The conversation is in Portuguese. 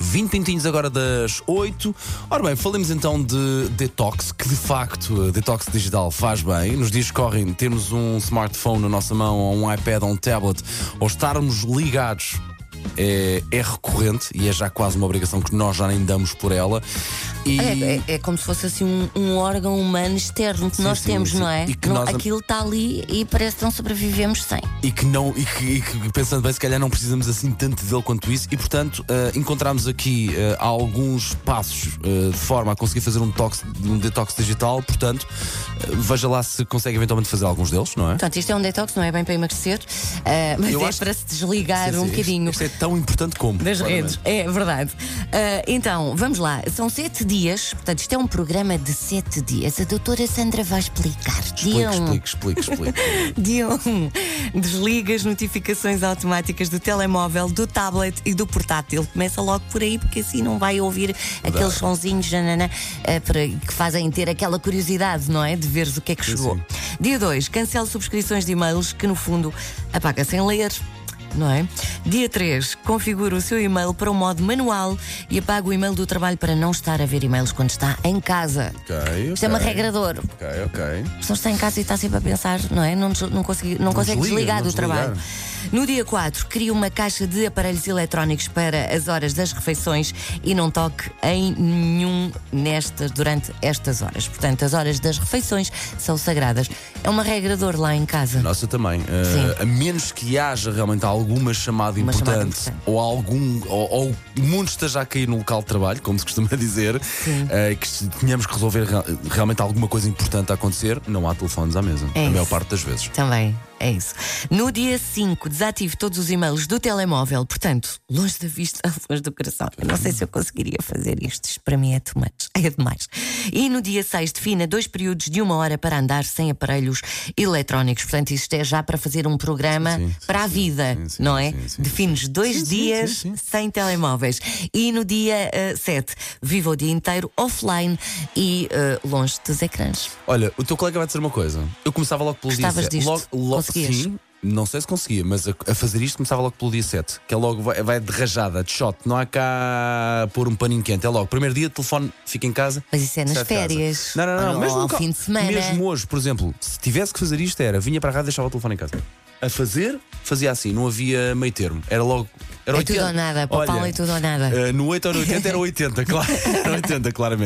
20 pintinhos agora das 8. Ora bem, falemos então de detox, que de facto detox digital faz bem. Nos dias que correm, termos um smartphone na nossa mão, ou um iPad ou um tablet, ou estarmos ligados é, é, recorrente e é já quase uma obrigação que nós já nem damos por ela. E... É, é, é, como se fosse assim um, um órgão humano externo que sim, nós sim, temos, sim. não é? E que não, nós... Aquilo está ali e parece que não sobrevivemos sem. E que não, e que, e que, pensando bem, se calhar não precisamos assim tanto dele quanto isso, e portanto uh, encontramos aqui uh, alguns passos uh, de forma a conseguir fazer um, detox, um detox digital, portanto, veja lá se consegue eventualmente fazer alguns deles, não é? Portanto, isto é um detox, não é bem para emagrecer, mas Eu é acho... para se desligar um bocadinho. Isto, isto é tão importante como. Das redes, é verdade. então, vamos lá, são sete dias portanto, isto é um programa de sete dias. A doutora Sandra vai explicar. Explique, explique, explique, explique. Dia 1. Um, desliga as notificações automáticas do telemóvel, do tablet e do portátil. Começa logo por aí, porque assim não vai ouvir aqueles sonzinhos janana, uh, para, que fazem ter aquela curiosidade, não é? De veres o que é que chegou. Sim. Dia 2. Cancela subscrições de e-mails que, no fundo, apaga sem ler não é? Dia 3, configura o seu e-mail para o modo manual e apaga o e-mail do trabalho para não estar a ver e-mails quando está em casa. Ok, okay. Isto é uma regra de ouro. Ok, ok. A pessoa está em casa e está sempre a pensar, não é? Não, não, consegui, não, não consegue desliga, desligar do desligar. trabalho. No dia 4, cria uma caixa de aparelhos eletrónicos para as horas das refeições e não toque em nenhum nestas durante estas horas. Portanto, as horas das refeições são sagradas. É uma regra de ouro lá em casa. Nossa também. Uh, a menos que haja realmente alguma chamada, uma importante, chamada importante, ou algum ou, ou, o mundo esteja a cair no local de trabalho, como se costuma dizer, uh, que tenhamos que resolver realmente alguma coisa importante a acontecer, não há telefones à mesa. É a maior parte das vezes. Também. É isso. No dia 5, desative todos os e-mails do telemóvel, portanto, longe da vista, longe do coração. Eu não sei se eu conseguiria fazer isto. Isto para mim é too much. É demais. E no dia 6, defina dois períodos de uma hora para andar sem aparelhos eletrónicos. Portanto, isto é já para fazer um programa sim, sim, para a vida, sim, não é? Defines dois dias sem telemóveis. E no dia uh, 7, viva o dia inteiro offline e uh, longe dos ecrãs. Olha, o teu colega vai dizer uma coisa. Eu começava logo pelo Gostavas dia 7. Logo, logo, conseguias? Sim, não sei se conseguia, mas a, a, fazer isto começava logo pelo dia 7, que é logo vai, vai de rajada, de shot, não há cá pôr um paninho quente, é logo. Primeiro dia, telefone, fica em casa. Mas isso é nas férias. Não, não, não, não mesmo ao fim de semana. Mesmo hoje, por exemplo, se tivesse que fazer isto, era vinha para cá e deixava o telefone em casa. A fazer, fazia assim, não havia meio termo. Era logo. Era é tudo ou nada, para o Paulo é tudo ou nada. Uh, no 8 ou no 80 era 80, claro. Era 80, claramente.